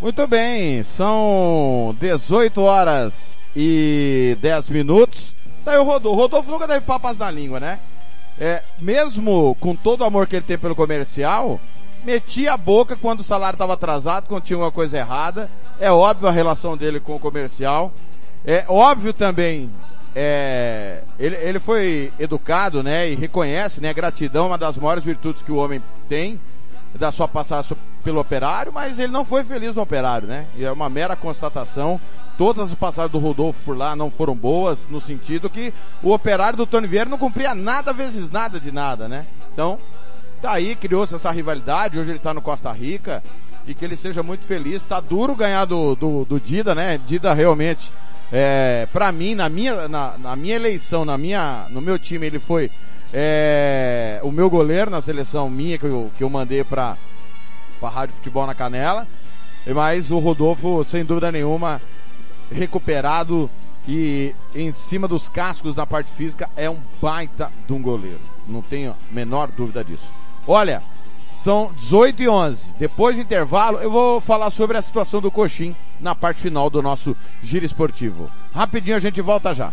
S3: Muito bem, são 18 horas e 10 minutos. Tá o Rodolfo. O Rodolfo nunca teve papas na língua, né? É, mesmo com todo o amor que ele tem pelo comercial,
S5: metia a boca quando o salário estava atrasado, quando tinha uma coisa errada. É óbvio a relação dele com o comercial. É óbvio também, é, ele, ele foi educado, né, e reconhece, né, gratidão, uma das maiores virtudes que o homem tem, da sua passagem pelo operário, mas ele não foi feliz no operário, né? E é uma mera constatação. Todas as passagens do Rodolfo por lá não foram boas, no sentido que o operário do Tony Vieira não cumpria nada vezes nada de nada, né? Então, tá aí, criou-se essa rivalidade, hoje ele tá no Costa Rica, e que ele seja muito feliz. Tá duro ganhar do, do, do Dida, né? Dida realmente, é, pra mim, na minha, na, na minha eleição, na minha, no meu time, ele foi é, o meu goleiro na seleção minha que eu, que eu mandei para a Rádio Futebol na Canela. Mas o Rodolfo, sem dúvida nenhuma, recuperado e em cima dos cascos na parte física é um baita de um goleiro. Não tenho a menor dúvida disso. Olha, são 18 e 11. Depois do intervalo, eu vou falar sobre a situação do Coxim na parte final do nosso giro esportivo. Rapidinho a gente volta já.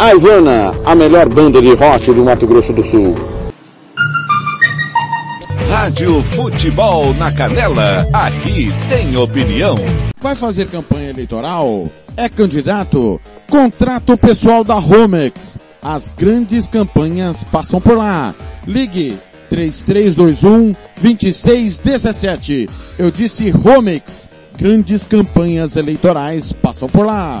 S6: A Ivana, a melhor banda de rock do Mato Grosso do Sul.
S2: Rádio Futebol na Canela. Aqui tem opinião.
S5: Vai fazer campanha eleitoral? É candidato? Contrato pessoal da Romex. As grandes campanhas passam por lá. Ligue 3321 2617. Eu disse Romex. Grandes campanhas eleitorais passam por lá.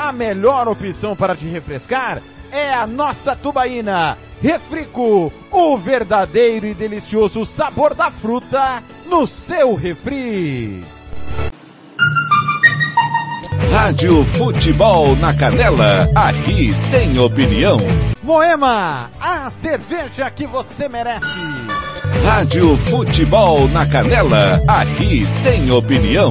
S5: A melhor opção para te refrescar é a nossa tubaína. Refrico, o verdadeiro e delicioso sabor da fruta no seu refri.
S2: Rádio Futebol na Canela. Aqui tem opinião.
S5: Moema, a cerveja que você merece.
S2: Rádio Futebol na Canela. Aqui tem opinião.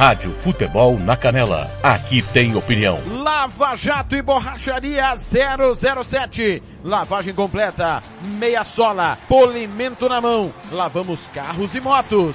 S2: Rádio Futebol na Canela. Aqui tem opinião.
S5: Lava Jato e Borracharia 007. Lavagem completa, meia sola, polimento na mão. Lavamos carros e motos.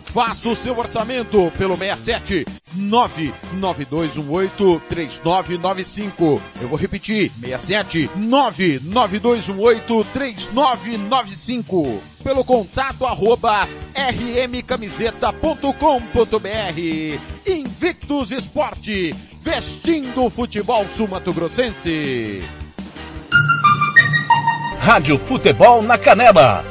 S5: Faça o seu orçamento pelo 67 992183995. Eu vou repetir, 67 992183995. Pelo contato arroba rmcamiseta.com.br. Invictus Esporte, vestindo o futebol sumatogrossense.
S2: Rádio Futebol na Canela.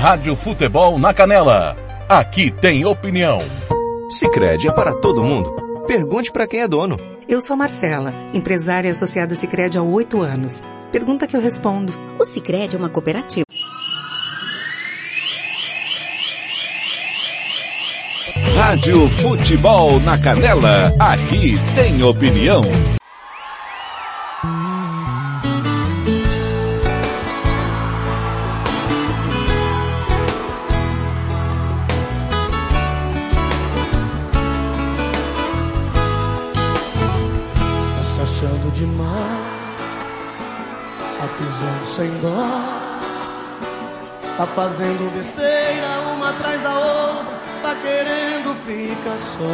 S2: Rádio Futebol na Canela. Aqui tem opinião.
S7: Sicredi é para todo mundo. Pergunte para quem é dono.
S12: Eu sou Marcela, empresária associada Sicredi há oito anos. Pergunta que eu respondo.
S13: O Sicredi é uma cooperativa.
S2: Rádio Futebol na Canela. Aqui tem opinião.
S9: Tá fazendo besteira uma atrás da outra, tá querendo ficar só.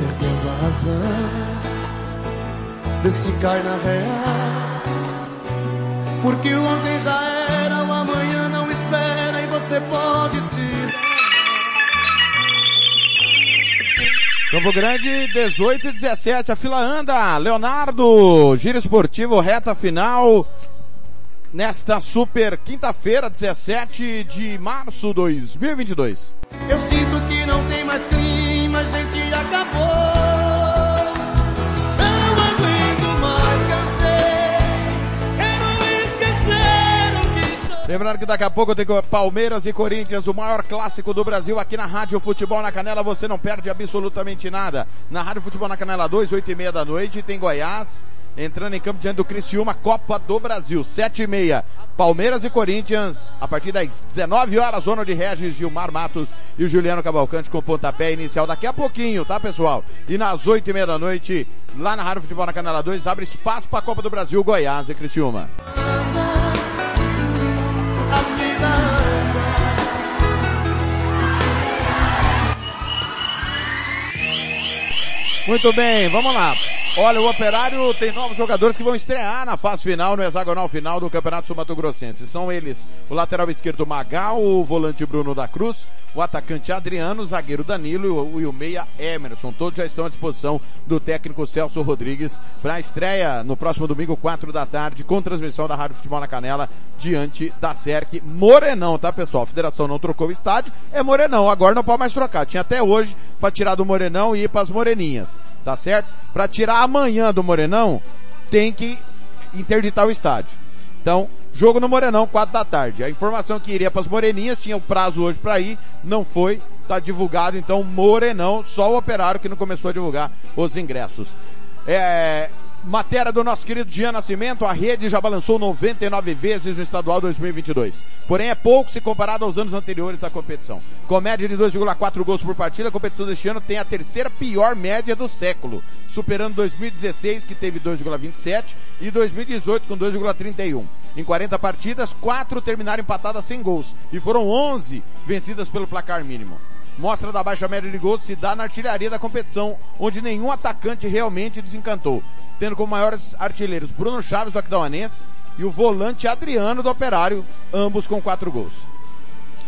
S9: Perdendo a razão, vê se cai na real. Porque o ontem já era, o amanhã não espera e você pode se
S5: Campo Grande, 18 e 17, a fila anda. Leonardo, giro esportivo, reta final. Nesta super quinta-feira, 17 de março de 2022.
S9: Eu sinto que não tem mais clima, a gente acabou. Não aguento mais, cansei. Quero esquecer o que.
S5: Lembrando que daqui a pouco tem Palmeiras e Corinthians, o maior clássico do Brasil aqui na Rádio Futebol na Canela. Você não perde absolutamente nada. Na Rádio Futebol na Canela 2, 8 e meia da noite, tem Goiás. Entrando em campo diante do Criciúma, Copa do Brasil, 7 e meia. Palmeiras e Corinthians, a partir das 19 horas, zona de Regis, Gilmar Matos e Juliano Cavalcante com o pontapé inicial daqui a pouquinho, tá pessoal? E nas 8 e meia da noite, lá na Rádio Futebol na Canela 2, abre espaço para a Copa do Brasil, Goiás e Criciúma. Muito bem, vamos lá. Olha, o Operário tem novos jogadores que vão estrear na fase final, no hexagonal final do Campeonato Sumato Grossense. São eles o lateral esquerdo Magal, o volante Bruno da Cruz, o atacante Adriano, o zagueiro Danilo e o, meia Emerson. Todos já estão à disposição do técnico Celso Rodrigues para a estreia no próximo domingo, 4 da tarde, com transmissão da Rádio Futebol na Canela, diante da SERC Morenão, tá pessoal? A federação não trocou o estádio, é Morenão, agora não pode mais trocar. Tinha até hoje para tirar do Morenão e ir para as Moreninhas tá certo? Para tirar amanhã do Morenão, tem que interditar o estádio. Então, jogo no Morenão, 4 da tarde. A informação que iria para as Moreninhas, tinha o prazo hoje para ir, não foi, tá divulgado, então Morenão, só o operário que não começou a divulgar os ingressos. É, Matéria do nosso querido Jean Nascimento, a rede já balançou 99 vezes no estadual 2022. Porém é pouco se comparado aos anos anteriores da competição. Com média de 2,4 gols por partida, a competição deste ano tem a terceira pior média do século, superando 2016 que teve 2,27 e 2018 com 2,31. Em 40 partidas, 4 terminaram empatadas sem gols e foram 11 vencidas pelo placar mínimo mostra da baixa média de gols se dá na artilharia da competição, onde nenhum atacante realmente desencantou, tendo como maiores artilheiros Bruno Chaves do Aquidauanense e o volante Adriano do Operário, ambos com quatro gols.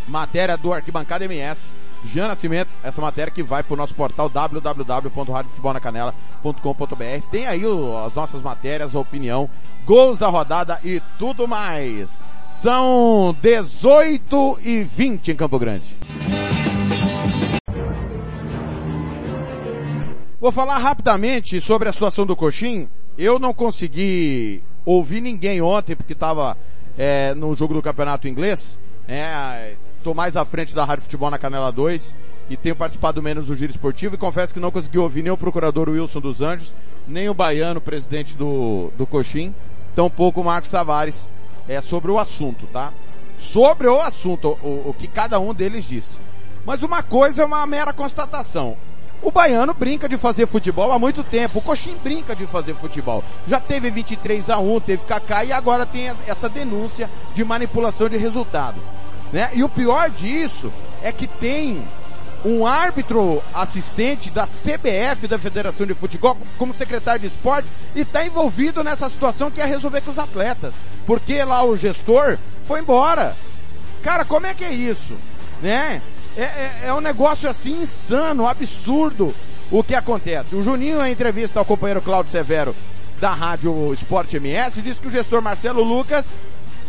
S5: Matéria do Arquibancada MS, Jean Nascimento, essa matéria que vai para o nosso portal www.radiofutebolnacanela.com.br. Tem aí o, as nossas matérias, a opinião, gols da rodada e tudo mais. São 18 e 20 em Campo Grande. Vou falar rapidamente sobre a situação do Coxim. Eu não consegui ouvir ninguém ontem porque estava é, no jogo do campeonato inglês. É, tô mais à frente da Rádio Futebol na Canela 2 e tenho participado menos do giro esportivo e confesso que não consegui ouvir nem o procurador Wilson dos Anjos, nem o baiano, presidente do, do Coxim, tampouco o Marcos Tavares, é, sobre o assunto, tá? Sobre o assunto, o, o que cada um deles disse. Mas uma coisa é uma mera constatação. O baiano brinca de fazer futebol há muito tempo. O Coxim brinca de fazer futebol. Já teve 23 a 1, teve Kaká e agora tem essa denúncia de manipulação de resultado. Né? E o pior disso é que tem um árbitro assistente da CBF, da Federação de Futebol, como secretário de esporte, e está envolvido nessa situação que é resolver com os atletas. Porque lá o gestor foi embora. Cara, como é que é isso? Né? É, é, é um negócio assim insano, absurdo o que acontece. O Juninho, em entrevista ao companheiro Cláudio Severo da Rádio Esporte MS, disse que o gestor Marcelo Lucas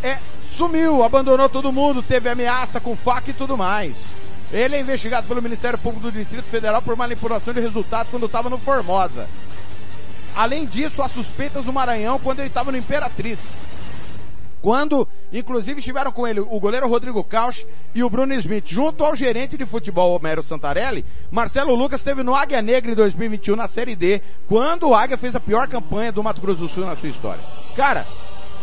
S5: é, sumiu, abandonou todo mundo, teve ameaça com faca e tudo mais. Ele é investigado pelo Ministério Público do Distrito Federal por manipulação de resultados quando estava no Formosa. Além disso, há suspeitas no Maranhão quando ele estava no Imperatriz. Quando, inclusive, estiveram com ele o goleiro Rodrigo Cauch e o Bruno Smith, junto ao gerente de futebol Homero Santarelli, Marcelo Lucas esteve no Águia Negra em 2021 na Série D, quando o Águia fez a pior campanha do Mato Grosso do Sul na sua história. Cara,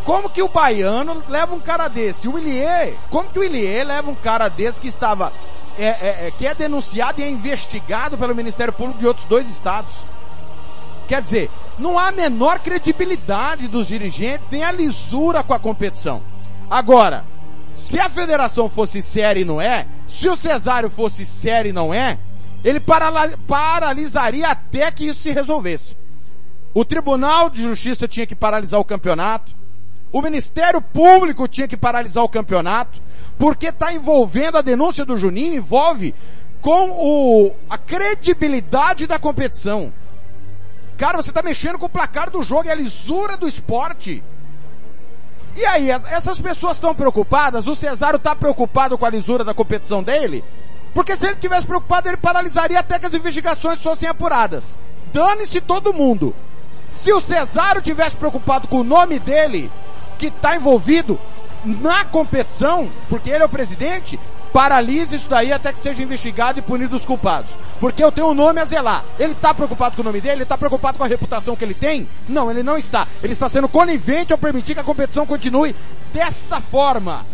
S5: como que o baiano leva um cara desse? O Willier, como que o Willier leva um cara desse que estava, é, é, é, que é denunciado e é investigado pelo Ministério Público de outros dois estados? Quer dizer, não há a menor credibilidade dos dirigentes, nem a lisura com a competição. Agora, se a federação fosse séria e não é, se o Cesário fosse sério e não é, ele paralisaria até que isso se resolvesse. O Tribunal de Justiça tinha que paralisar o campeonato. O Ministério Público tinha que paralisar o campeonato, porque está envolvendo a denúncia do Juninho, envolve com o, a credibilidade da competição. Cara, você está mexendo com o placar do jogo e a lisura do esporte. E aí, essas pessoas estão preocupadas? O Cesário está preocupado com a lisura da competição dele? Porque se ele tivesse preocupado, ele paralisaria até que as investigações fossem apuradas. Dane-se todo mundo. Se o Cesário tivesse preocupado com o nome dele, que está envolvido na competição, porque ele é o presidente, paralise isso daí até que seja investigado e punido os culpados. Porque eu tenho um nome a zelar. Ele está preocupado com o nome dele? Ele está preocupado com a reputação que ele tem? Não, ele não está. Ele está sendo conivente ao permitir que a competição continue desta forma.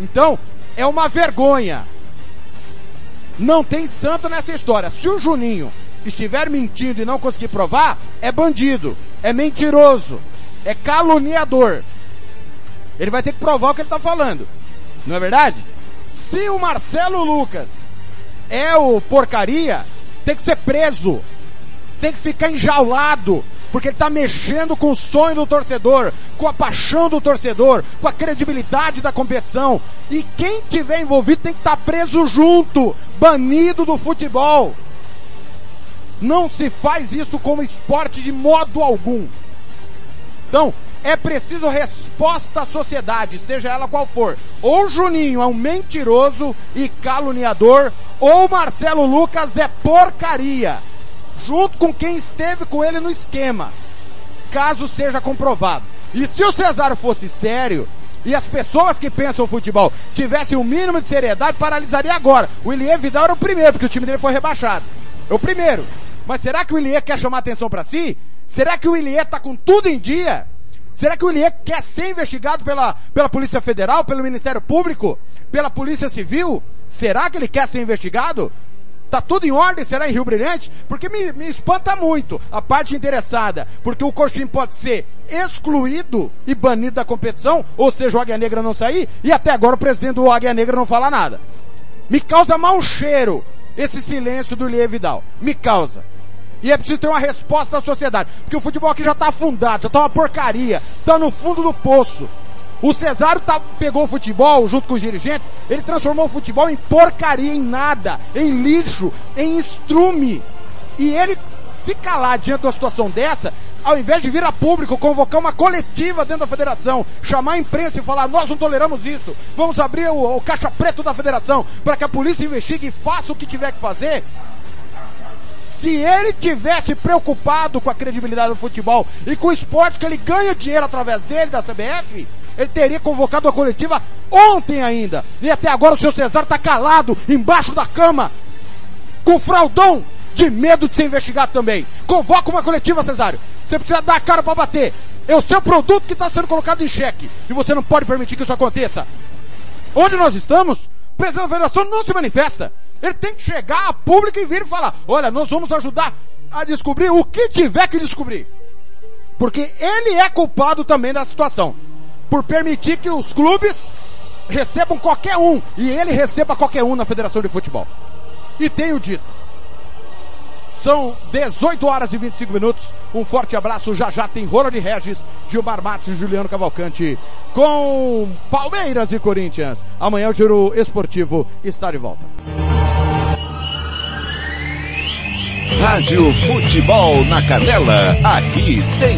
S5: Então, é uma vergonha. Não tem santo nessa história. Se o Juninho estiver mentindo e não conseguir provar, é bandido, é mentiroso, é caluniador. Ele vai ter que provar o que ele está falando. Não é verdade? Se o Marcelo Lucas é o porcaria, tem que ser preso. Tem que ficar enjaulado. Porque ele está mexendo com o sonho do torcedor, com a paixão do torcedor, com a credibilidade da competição. E quem tiver envolvido tem que estar tá preso junto, banido do futebol. Não se faz isso como esporte de modo algum. Então, é preciso resposta à sociedade, seja ela qual for. Ou Juninho é um mentiroso e caluniador, ou Marcelo Lucas é porcaria. Junto com quem esteve com ele no esquema. Caso seja comprovado. E se o Cesário fosse sério, e as pessoas que pensam futebol tivessem o um mínimo de seriedade, paralisaria agora. O Ilie Vidal era o primeiro, porque o time dele foi rebaixado. É o primeiro. Mas será que o Ilie quer chamar atenção para si? Será que o Ilie tá com tudo em dia? Será que o Ilie quer ser investigado pela, pela Polícia Federal, pelo Ministério Público, pela Polícia Civil? Será que ele quer ser investigado? Tá tudo em ordem, será em Rio Brilhante? Porque me, me espanta muito a parte interessada, porque o Coxim pode ser excluído e banido da competição, ou seja, o Águia Negra não sair, e até agora o presidente do Águia Negra não fala nada. Me causa mau cheiro esse silêncio do Lie Vidal. Me causa. E é preciso ter uma resposta da sociedade. Porque o futebol aqui já está afundado, já está uma porcaria, está no fundo do poço. O Cesário tá, pegou o futebol junto com os dirigentes, ele transformou o futebol em porcaria, em nada, em lixo, em estrume. E ele se calar diante de uma situação dessa, ao invés de vir a público, convocar uma coletiva dentro da federação, chamar a imprensa e falar, nós não toleramos isso, vamos abrir o, o caixa preto da federação para que a polícia investigue e faça o que tiver que fazer, se ele tivesse preocupado com a credibilidade do futebol e com o esporte que ele ganha dinheiro através dele, da CBF, ele teria convocado a coletiva ontem ainda. E até agora o seu Cesar está calado embaixo da cama, com fraldão de medo de ser investigado também. Convoca uma coletiva, Cesário. Você precisa dar a cara para bater. É o seu produto que está sendo colocado em xeque. E você não pode permitir que isso aconteça. Onde nós estamos, o presidente da federação não se manifesta. Ele tem que chegar a público e vir e falar, olha, nós vamos ajudar a descobrir o que tiver que descobrir. Porque ele é culpado também da situação. Por permitir que os clubes recebam qualquer um. E ele receba qualquer um na Federação de Futebol. E tenho dito. São 18 horas e 25 minutos. Um forte abraço. Já já tem Ronald Regis, Gilmar Matos e Juliano Cavalcante com Palmeiras e Corinthians. Amanhã o Giro Esportivo está de volta.
S2: Rádio Futebol na Canela. Aqui tem